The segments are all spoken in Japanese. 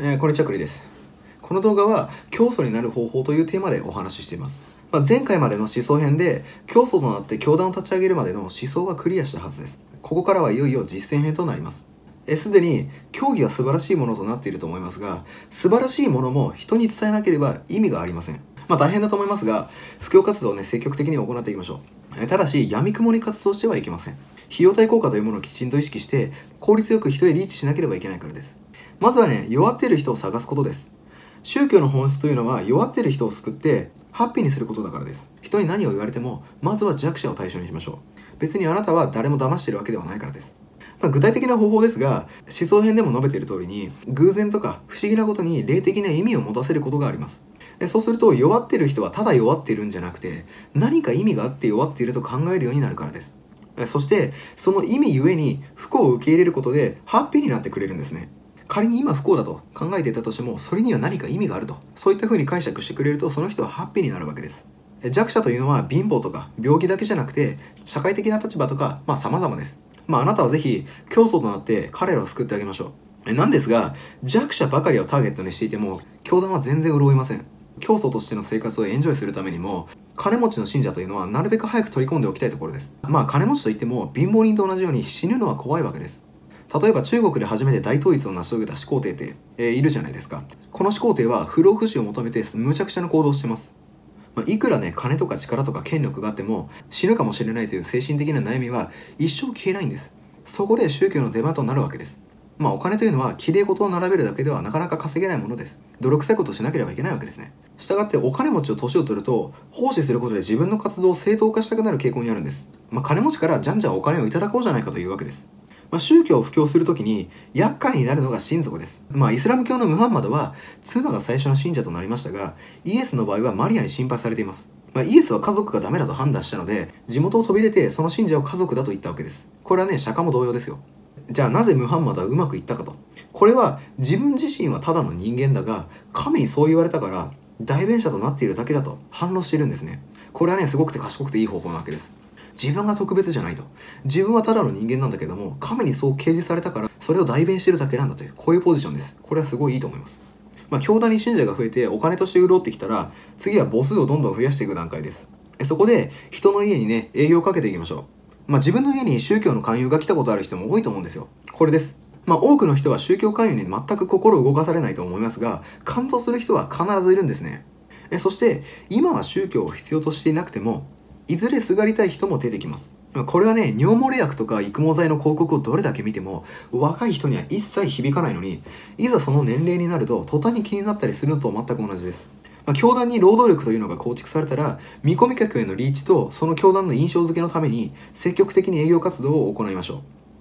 えー、こんにちは、クリです。この動画は、教祖になる方法というテーマでお話ししています。まあ、前回までの思想編で、教祖となって教団を立ち上げるまでの思想はクリアしたはずです。ここからはいよいよ実践編となります。すでに教義は素晴らしいものとなっていると思いますが素晴らしいものも人に伝えなければ意味がありませんまあ大変だと思いますが布教活動をね積極的に行っていきましょうただし闇雲に活動してはいけません費用対効果というものをきちんと意識して効率よく人へリーチしなければいけないからですまずはね弱っている人を探すことです。宗教の本質というのは弱っている人を救ってハッピーにすることだからです。人に何を言われてもまずは弱者を対象にしましょう。別にあなたは誰も騙しているわけではないからです。まあ、具体的な方法ですが思想編でも述べている通りに偶然とか不思議なことに霊的な意味を持たせることがあります。そうすると弱っている人はただ弱っているんじゃなくて何か意味があって弱っていると考えるようになるからです。そしてその意味ゆえに不幸を受け入れることでハッピーになってくれるんですね。仮に今不幸だと考えていたとしてもそれには何か意味があるとそういった風に解釈してくれるとその人はハッピーになるわけです弱者というのは貧乏とか病気だけじゃなくて社会的な立場とかまあ様々ですまあ、あなたはぜひ競争となって彼らを救ってあげましょう。なんですが、弱者ばかりをターゲットにしていても、教団は全然潤いません。競争としての生活をエンジョイするためにも、金持ちの信者というのはなるべく早く取り込んでおきたいところです。まあ金持ちといっても貧乏人と同じように死ぬのは怖いわけです。例えば中国で初めて大統一を成し遂げた始皇帝って、えー、いるじゃないですか。この始皇帝は不老不死を求めて無茶苦茶な行動をしてます。まあ、いくらね、金とか力とか権力があっても死ぬかもしれないという精神的な悩みは一生消えないんです。そこで宗教の出番となるわけです。まあお金というのは綺麗事を並べるだけではなかなか稼げないものです。泥臭いことをしなければいけないわけですね。したがってお金持ちを年を取ると奉仕することで自分の活動を正当化したくなる傾向にあるんです。まあ金持ちからじゃんじゃんお金をいただこうじゃないかというわけです。まあ、宗教を布教するときに厄介になるのが親族です。まあ、イスラム教のムハンマドは妻が最初の信者となりましたが、イエスの場合はマリアに心配されています。まあ、イエスは家族がダメだと判断したので、地元を飛び出てその信者を家族だと言ったわけです。これはね、釈迦も同様ですよ。じゃあなぜムハンマドはうまくいったかと。これは自分自身はただの人間だが、神にそう言われたから、代弁者となっているだけだと反論しているんですね。これはね、すごくて賢くていい方法なわけです。自分が特別じゃないと。自分はただの人間なんだけども、神にそう掲示されたから、それを代弁してるだけなんだという、こういうポジションです。これはすごいいいと思います。まあ、教団に信者が増えてお金として潤ってきたら、次は母数をどんどん増やしていく段階です。そこで、人の家にね、営業をかけていきましょう。まあ、自分の家に宗教の勧誘が来たことある人も多いと思うんですよ。これです。まあ、多くの人は宗教勧誘に全く心を動かされないと思いますが、感動する人は必ずいるんですね。えそして、今は宗教を必要としていなくても、いずれすがりたい人も出てきます。これはね、尿漏れ薬とか育毛剤の広告をどれだけ見ても、若い人には一切響かないのに、いざその年齢になると、途端に気になったりするのと全く同じです。まあ、教団に労働力というのが構築されたら、見込み客へのリーチと、その教団の印象付けのために、積極的に営業活動を行いましょう。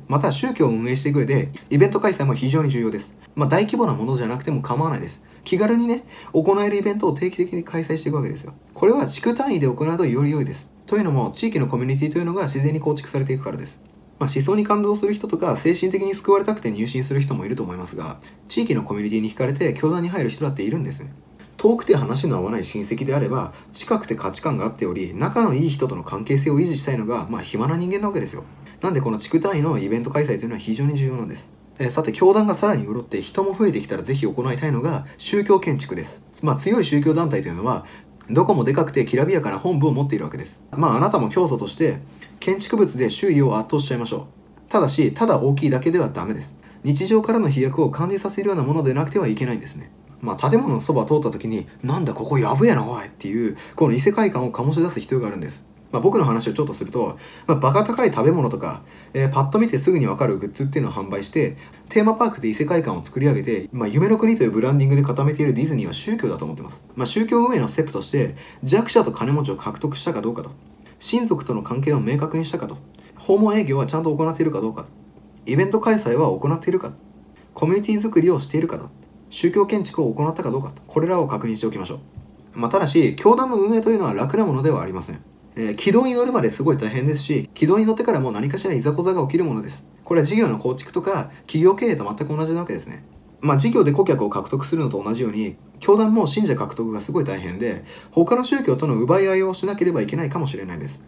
また、宗教を運営していく上で、イベント開催も非常に重要です。まあ、大規模なものじゃなくても構わないです。気軽にね、行えるイベントを定期的に開催していくわけですよ。これは地区単位で行うとより良いです。というのも、地域のコミュニティというのが自然に構築されていくからです。まあ、思想に感動する人とか精神的に救われたくて入信する人もいると思いますが地域のコミュニティに惹かれて教団に入る人だっているんですね。遠くて話の合わない親戚であれば近くて価値観があっており仲のいい人との関係性を維持したいのがまあ暇な人間なわけですよ。なんでこの地区単位のイベント開催というのは非常に重要なんです。えさて教団がさらに潤って人も増えてきたらぜひ行いたいのが宗教建築です。まあ強い宗教団体というのはどこもでかくてきらびやかな本部を持っているわけです。まああなたも教祖として建築物で周囲を圧倒しちゃいましょう。ただし、ただ大きいだけではダメです。日常からの飛躍を感じさせるようなものでなくてはいけないんですね。まあ建物のそば通った時に、なんだここやぶやなおいっていう、この異世界観を醸し出す必要があるんです。まあ、僕の話をちょっとすると、まあ、バカ高い食べ物とか、えー、パッと見てすぐにわかるグッズっていうのを販売して、テーマパークで異世界観を作り上げて、まあ、夢の国というブランディングで固めているディズニーは宗教だと思ってます。まあ、宗教運営のステップとして、弱者と金持ちを獲得したかどうかと、親族との関係を明確にしたかと、訪問営業はちゃんと行っているかどうかと、イベント開催は行っているか、コミュニティ作りをしているかと、宗教建築を行ったかどうか、これらを確認しておきましょう。まあ、ただし、教団の運営というのは楽なものではありません。えー、軌道に乗るまですごい大変ですし、軌道に乗ってからもう何かしらいざこざが起きるものです。これは事業の構築とか企業経営と全く同じなわけですね。まあ事業で顧客を獲得するのと同じように、教団も信者獲得がすごい大変で、他の宗教との奪い合いをしなければいけないかもしれないです。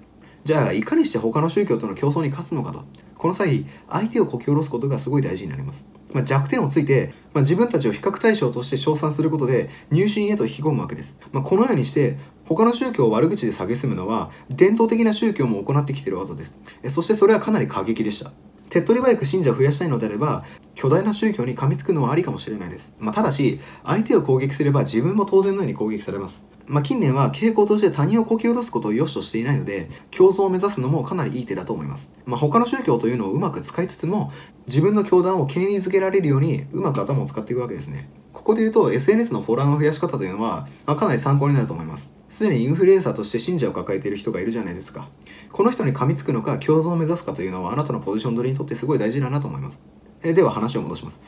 じゃあ、いかにして他の宗教との競争に勝つのかと。この際、相手をこき下ろすことがすごい大事になります。まあ、弱点をついて、まあ、自分たちを比較対象として称賛することで入信へと引き込むわけです、まあ、このようにして他の宗教を悪口で蔑むのは伝統的な宗教も行ってきている技です。そしてそれはかなり過激でした。手っ取り早く信者を増やしたいのであれば巨大な宗教に噛みつくのはありかもしれないです、まあ、ただし相手を攻撃すれば自分も当然のように攻撃されます。まあ、近年は傾向として他人をこき下ろすことを良しとしていないので共存を目指すのもかなりいい手だと思います、まあ、他の宗教というのをうまく使いつつも自分の教団を権威づけられるようにうまく頭を使っていくわけですね。ここで言うと SNS のフォロワーの増やし方というのは、まあ、かなり参考になると思います。すでにインフルエンサーとして信者を抱えている人がいるじゃないですかこの人に噛みつくのか共存を目指すかというのはあなたのポジション取りにとってすごい大事だなと思いますえでは話を戻します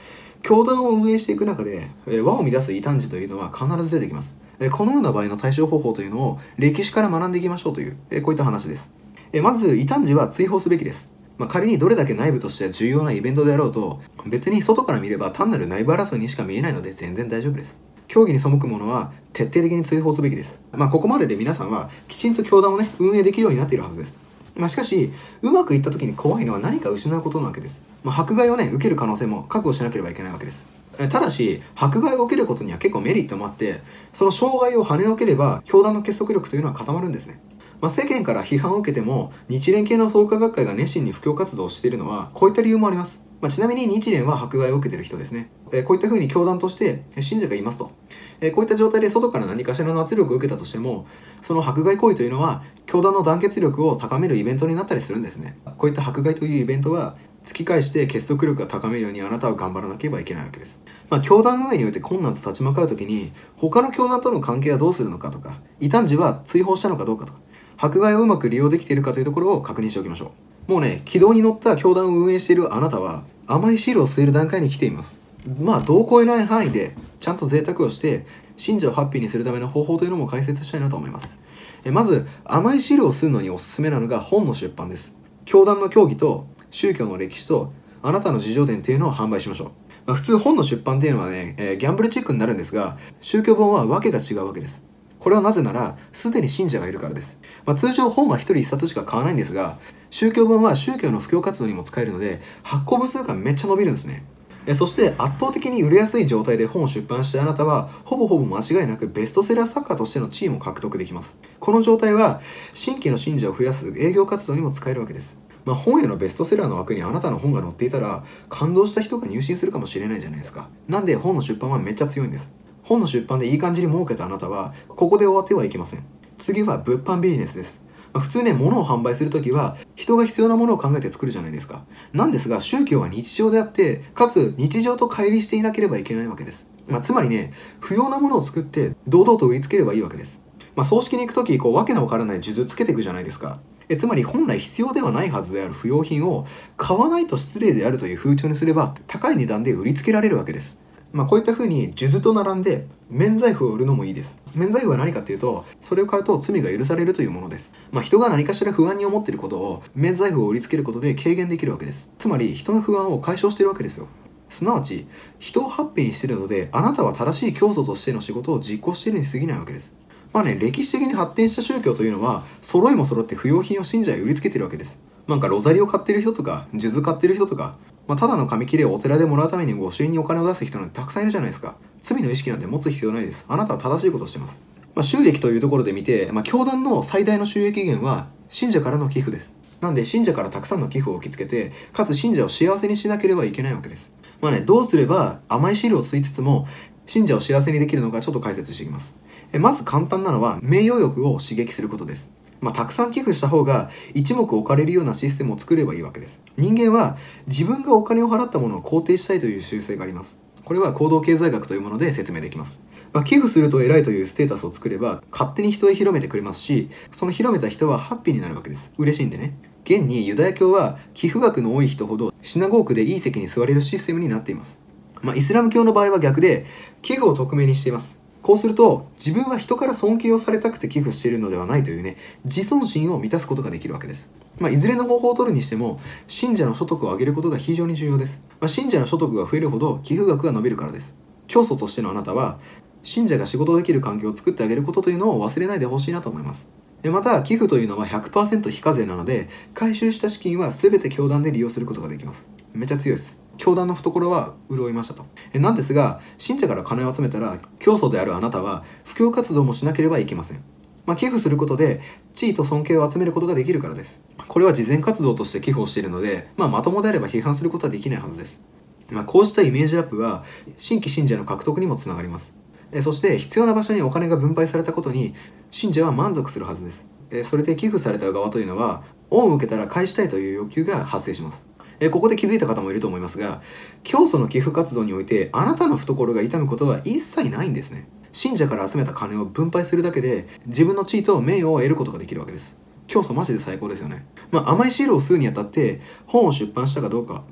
教団を運営していく中で、え和を乱す異端児というのは必ず出てきますえこのような場合の対処方法というのを歴史から学んでいきましょうという、えこういった話です。えまず、異端児は追放すべきです。まあ、仮にどれだけ内部としては重要なイベントであろうと、別に外から見れば単なる内部争いにしか見えないので全然大丈夫です。競技に背く者は徹底的に追放すべきです。まあ、ここまでで皆さんはきちんと教団をね、運営できるようになっているはずです。まあ、しかし、うまくいった時に怖いのは何か失うことなわけです。まあ、迫害をね、受ける可能性も覚悟しなければいけないわけです。ただし、迫害を受けることには結構メリットもあって、その障害を跳ねのければ、教団の結束力というのは固まるんですね。まあ、世間から批判を受けても、日蓮系の創価学会が熱心に布教活動をしているのは、こういった理由もあります。まあ、ちなみに日蓮は迫害を受けている人ですね。え、こういった風に教団として信者がいますと。え、こういった状態で外から何かしらの圧力を受けたとしても、その迫害行為というのは、教団の団結力を高めるイベントになったりするんですね。こういった迫害というイベントは、突き返して結束力が高めるようにあなたは頑張らなければいけないわけです。まあ、教団運営において困難と立ち向かう時に他の教団との関係はどうするのかとか異端児は追放したのかどうかとか迫害をうまく利用できているかというところを確認しておきましょうもうね軌道に乗った教団を運営しているあなたは甘い汁を吸える段階に来ています。まあ度を超えない範囲でちゃんと贅沢をして信者をハッピーにするための方法というのも解説したいなと思います。えまず甘い汁を吸うのにおすすめなのが本の出版です。教団の教義と宗教の歴史とあなたの自叙伝というのを販売しましょう。まあ、普通本の出版っていうのはね、えー、ギャンブルチックになるんですが宗教本は訳が違うわけです。これはなぜならすでに信者がいるからです、まあ、通常本は1人1冊しか買わないんですが宗教本は宗教の布教活動にも使えるので発行部数がめっちゃ伸びるんですね。そして圧倒的に売れやすい状態で本を出版してあなたはほぼほぼ間違いなくベストセラー作家としての地位も獲得できます。この状態は新規の信者を増やす営業活動にも使えるわけです。まあ、本屋のベストセラーの枠にあなたの本が載っていたら感動した人が入信するかもしれないじゃないですか。なんで本の出版はめっちゃ強いんです。本の出版でいい感じに儲けたあなたはここで終わってはいけません次は物販ビジネスです普通ね、物を販売するときは、人が必要なものを考えて作るじゃないですか。なんですが、宗教は日常であって、かつ日常と乖離していなければいけないわけです。まあ、つまりね、不要なものを作って、堂々と売りつければいいわけです。まあ、葬式に行くとき、こう、わけのわからない数珠つけていくじゃないですか。えつまり本来必要ではないはずである不要品を買わないと失礼であるという風潮にすれば高い値段で売りつけられるわけです。まあ、こういった風に数珠と並んで免罪符を売るのもいいです。免罪符は何かっていうと、それを買うと罪が許されるというものです。まあ、人が何かしら不安に思っていることを免罪符を売りつけることで軽減できるわけです。つまり人の不安を解消しているわけですよ。すなわち、人をハッピーにしているので、あなたは正しい教祖としての仕事を実行しているに過ぎないわけです。まあね、歴史的に発展した宗教というのは、揃いも揃って不要品を信者へ売りつけてるわけです。なんかロザリを買ってる人とか、数珠買ってる人とか、まあ、ただの紙切れをお寺でもらうために御朱印にお金を出す人なんてたくさんいるじゃないですか。罪の意識なんて持つ必要ないです。あなたは正しいことをしてます。まあ、収益というところで見て、まあ、教団の最大の収益源は、信者からの寄付です。なんで、信者からたくさんの寄付を受け付けて、かつ信者を幸せにしなければいけないわけです。まあね、どうすれば甘い汁を吸いつつも、信者を幸せにできるのかちょっと解説していきます。えまず簡単なのは名誉欲を刺激することです。まあ、たくさん寄付した方が一目置かれるようなシステムを作ればいいわけです。人間は自分がお金を払ったものを肯定したいという習性があります。これは行動経済学というもので説明できます。まあ、寄付すると偉いというステータスを作れば勝手に人へ広めてくれますし、その広めた人はハッピーになるわけです。嬉しいんでね。現にユダヤ教は寄付額の多い人ほどシナゴークでいい席に座れるシステムになっています。まあ、イスラム教の場合は逆で寄付を匿名にしています。こうすると自分は人から尊敬をされたくて寄付しているのではないというね自尊心を満たすことができるわけです。まあ、いずれの方法を取るにしても信者の所得を上げることが非常に重要です。まあ、信者の所得が増えるほど寄付額が伸びるからです。教祖としてのあなたは信者が仕事できる環境を作ってあげることというのを忘れないでほしいなと思います。また寄付というのは100%非課税なので回収した資金は全て教団で利用することができます。めっちゃ強いです。教団の懐は潤いましたと。えなんですが、信者から金を集めたら、教祖であるあなたは、布教活動もしなければいけません。まあ、寄付することで、地位と尊敬を集めることができるからです。これは慈善活動として寄付をしているので、まあ、まともであれば批判することはできないはずです。まあ、こうしたイメージアップは、新規信者の獲得にもつながります。えそして必要な場所にお金が分配されたことに信者は満足するはずです。えそれで寄付された側というのは恩を受けたら返したいという欲求が発生します。えここで気づいた方もいると思いますが教祖の寄付活動においてあなたの懐が痛むことは一切ないんですね。信者から集めた金を分配するだけで自分の地位と名誉を得ることができるわけです。教祖マジで最高ですよね。まあ、甘い汁を吸うにあたって本を出版したかどうか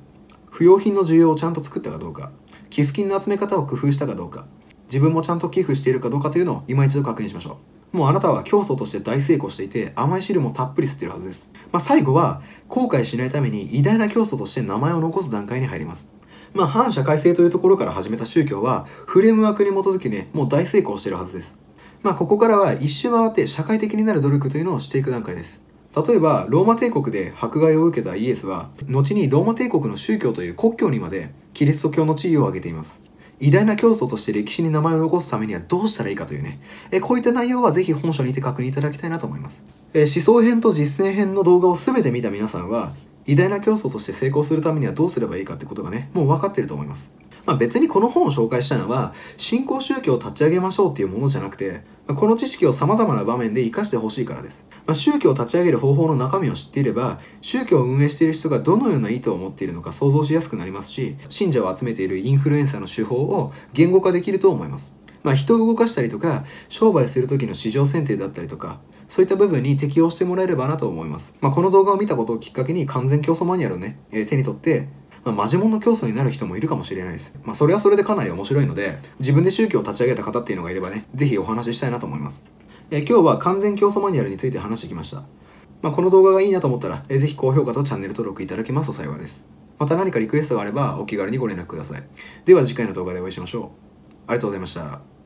不要品の需要をちゃんと作ったかどうか寄付金の集め方を工夫したかどうか自分もちゃんと寄付しているかどうかというのを今一度確認しましょう。もうあなたは競争として大成功していて甘い汁もたっぷり吸ってるはずです。まあ、最後は後悔しないために偉大な競争として名前を残す段階に入ります。まあ、反社会性というところから始めた宗教はフレームワークに基づきね、もう大成功してるはずです。まあ、ここからは一周回って社会的になる努力というのをしていく段階です。例えば、ローマ帝国で迫害を受けたイエスは、後にローマ帝国の宗教という国教にまでキリスト教の地位を上げています。偉大な競争として歴史に名前を残すためにはどうしたらいいかというね、えこういった内容はぜひ本書にて確認いただきたいなと思います。え思想編と実践編の動画を全て見た皆さんは、偉大な競争として成功するためにはどうすればいいかってことがね、もう分かってると思います。まあ、別にこの本を紹介したのは、新興宗教を立ち上げましょうっていうものじゃなくて、この知識を様々な場面で活かしてほしいからです。まあ、宗教を立ち上げる方法の中身を知っていれば、宗教を運営している人がどのような意図を持っているのか想像しやすくなりますし、信者を集めているインフルエンサーの手法を言語化できると思います。まあ、人を動かしたりとか、商売する時の市場選定だったりとか、そういった部分に適用してもらえればなと思います。まあ、この動画を見たことをきっかけに完全競争マニュアルをね、えー、手に取って、まあ、マジモンの競争になる人もいるかもしれないです。まあ、それはそれでかなり面白いので、自分で宗教を立ち上げた方っていうのがいればね、ぜひお話ししたいなと思います。え、今日は完全競争マニュアルについて話してきました。まあ、この動画がいいなと思ったら、えー、ぜひ高評価とチャンネル登録いただけますと幸いです。また何かリクエストがあればお気軽にご連絡ください。では次回の動画でお会いしましょう。ありがとうございました。